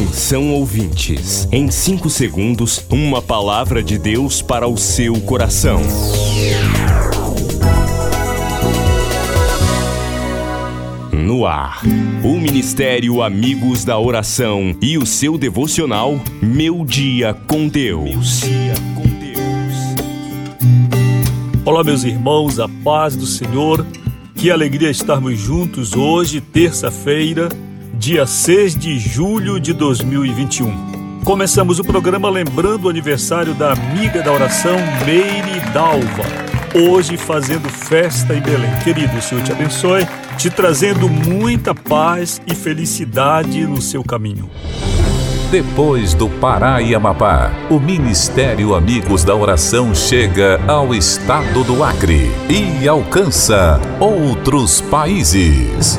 Atenção ouvintes, em 5 segundos, uma palavra de Deus para o seu coração. No ar, o Ministério Amigos da Oração e o seu devocional Meu Dia com Deus. Olá, meus irmãos, a paz do Senhor. Que alegria estarmos juntos hoje, terça-feira dia 6 de julho de 2021. Começamos o programa lembrando o aniversário da amiga da oração Meire Dalva, hoje fazendo festa em Belém. Querido, o Senhor te abençoe, te trazendo muita paz e felicidade no seu caminho. Depois do Pará e Amapá, o Ministério Amigos da Oração chega ao estado do Acre e alcança outros países.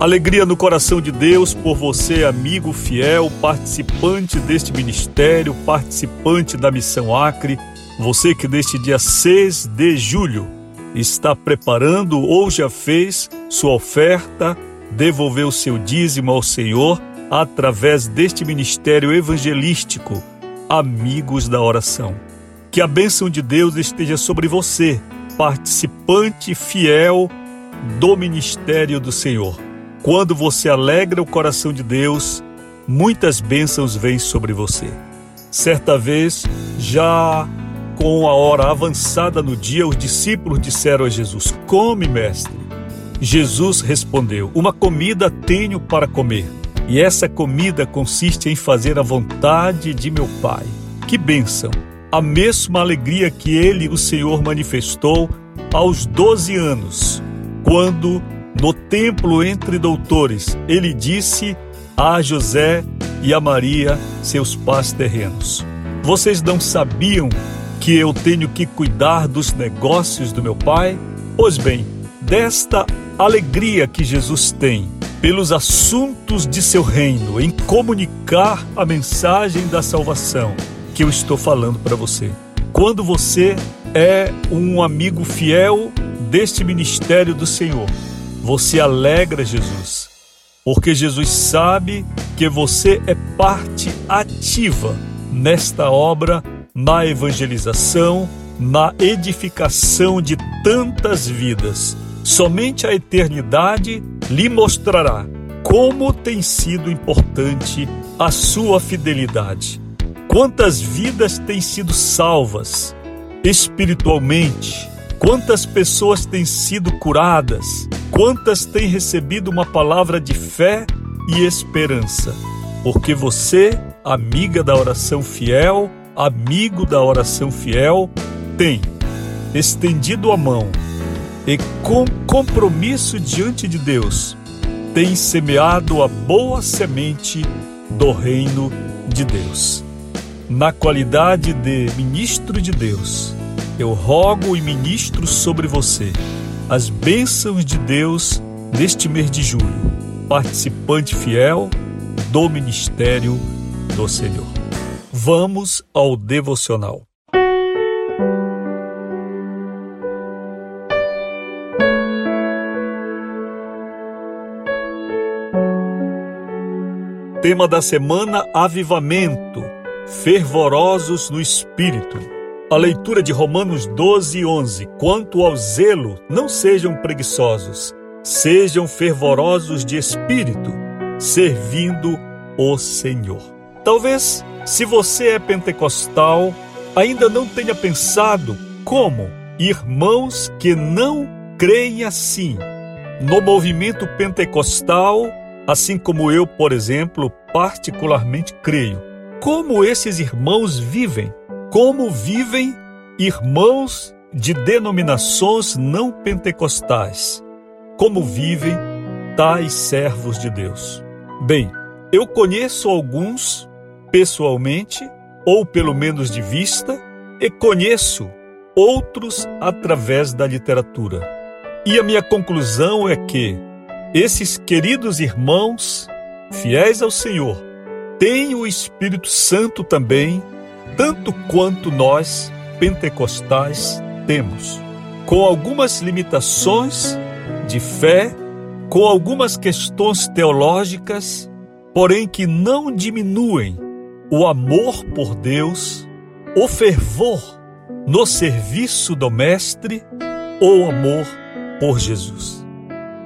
Alegria no coração de Deus por você, amigo fiel, participante deste ministério, participante da Missão Acre. Você que neste dia 6 de julho está preparando ou já fez sua oferta, devolveu seu dízimo ao Senhor através deste ministério evangelístico, Amigos da Oração. Que a bênção de Deus esteja sobre você, participante fiel do ministério do Senhor. Quando você alegra o coração de Deus, muitas bênçãos vêm sobre você. Certa vez, já com a hora avançada no dia, os discípulos disseram a Jesus: Come, mestre. Jesus respondeu: Uma comida tenho para comer, e essa comida consiste em fazer a vontade de meu Pai. Que bênção! A mesma alegria que ele, o Senhor, manifestou aos 12 anos, quando no templo entre doutores, ele disse a José e a Maria, seus pais terrenos: Vocês não sabiam que eu tenho que cuidar dos negócios do meu pai? Pois bem, desta alegria que Jesus tem pelos assuntos de seu reino, em comunicar a mensagem da salvação que eu estou falando para você. Quando você é um amigo fiel deste ministério do Senhor, você alegra Jesus, porque Jesus sabe que você é parte ativa nesta obra, na evangelização, na edificação de tantas vidas. Somente a eternidade lhe mostrará como tem sido importante a sua fidelidade. Quantas vidas têm sido salvas espiritualmente, quantas pessoas têm sido curadas, Quantas têm recebido uma palavra de fé e esperança? Porque você, amiga da oração fiel, amigo da oração fiel, tem estendido a mão e com compromisso diante de Deus, tem semeado a boa semente do reino de Deus. Na qualidade de ministro de Deus, eu rogo e ministro sobre você as bênçãos de Deus neste mês de julho. Participante fiel do ministério do Senhor. Vamos ao devocional. Tema da semana: Avivamento, fervorosos no Espírito. A leitura de Romanos 12, 11. Quanto ao zelo, não sejam preguiçosos, sejam fervorosos de espírito, servindo o Senhor. Talvez, se você é pentecostal, ainda não tenha pensado como irmãos que não creem assim. No movimento pentecostal, assim como eu, por exemplo, particularmente creio. Como esses irmãos vivem? Como vivem irmãos de denominações não pentecostais? Como vivem tais servos de Deus? Bem, eu conheço alguns pessoalmente, ou pelo menos de vista, e conheço outros através da literatura. E a minha conclusão é que esses queridos irmãos, fiéis ao Senhor, têm o Espírito Santo também, tanto quanto nós, pentecostais, temos, com algumas limitações de fé, com algumas questões teológicas, porém que não diminuem o amor por Deus, o fervor no serviço do Mestre ou amor por Jesus.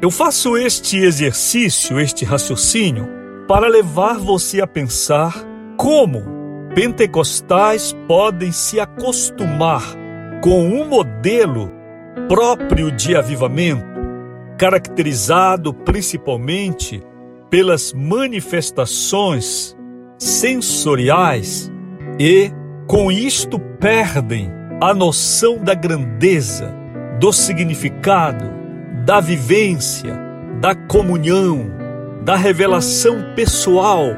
Eu faço este exercício, este raciocínio, para levar você a pensar como pentecostais podem se acostumar com um modelo próprio de avivamento, caracterizado principalmente pelas manifestações sensoriais e, com isto, perdem a noção da grandeza, do significado, da vivência, da comunhão, da revelação pessoal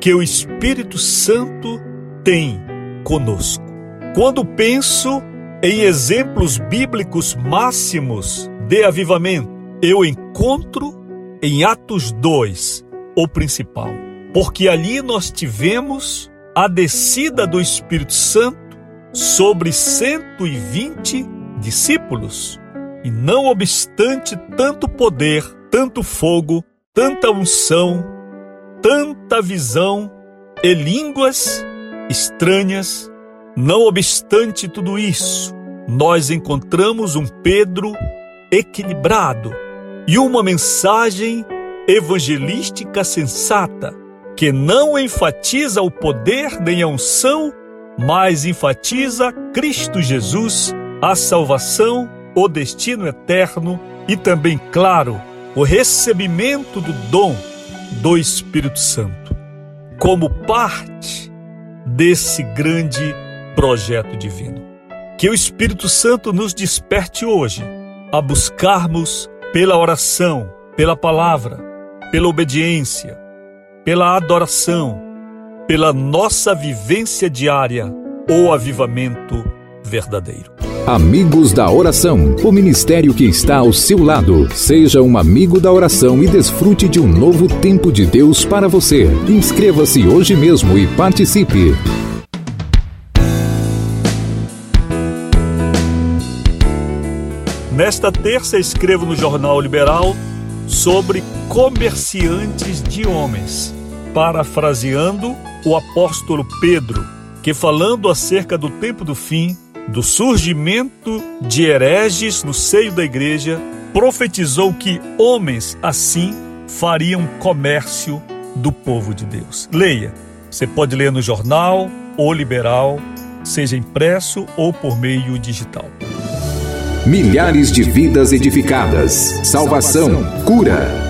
que o Espírito Santo tem conosco. Quando penso em exemplos bíblicos máximos de avivamento, eu encontro em Atos 2 o principal, porque ali nós tivemos a descida do Espírito Santo sobre 120 discípulos. E não obstante tanto poder, tanto fogo, tanta unção, tanta visão e línguas estranhas, não obstante tudo isso, nós encontramos um Pedro equilibrado e uma mensagem evangelística sensata que não enfatiza o poder nem a unção mas enfatiza Cristo Jesus, a salvação, o destino eterno e também, claro, o recebimento do dom do Espírito Santo, como parte desse grande projeto divino. Que o Espírito Santo nos desperte hoje a buscarmos pela oração, pela palavra, pela obediência, pela adoração, pela nossa vivência diária o avivamento verdadeiro. Amigos da Oração, o ministério que está ao seu lado. Seja um amigo da oração e desfrute de um novo tempo de Deus para você. Inscreva-se hoje mesmo e participe. Nesta terça, escrevo no Jornal Liberal sobre comerciantes de homens, parafraseando o apóstolo Pedro, que falando acerca do tempo do fim, do surgimento de hereges no seio da igreja, profetizou que homens assim fariam comércio do povo de Deus. Leia. Você pode ler no jornal ou liberal, seja impresso ou por meio digital. Milhares de vidas edificadas, salvação, cura.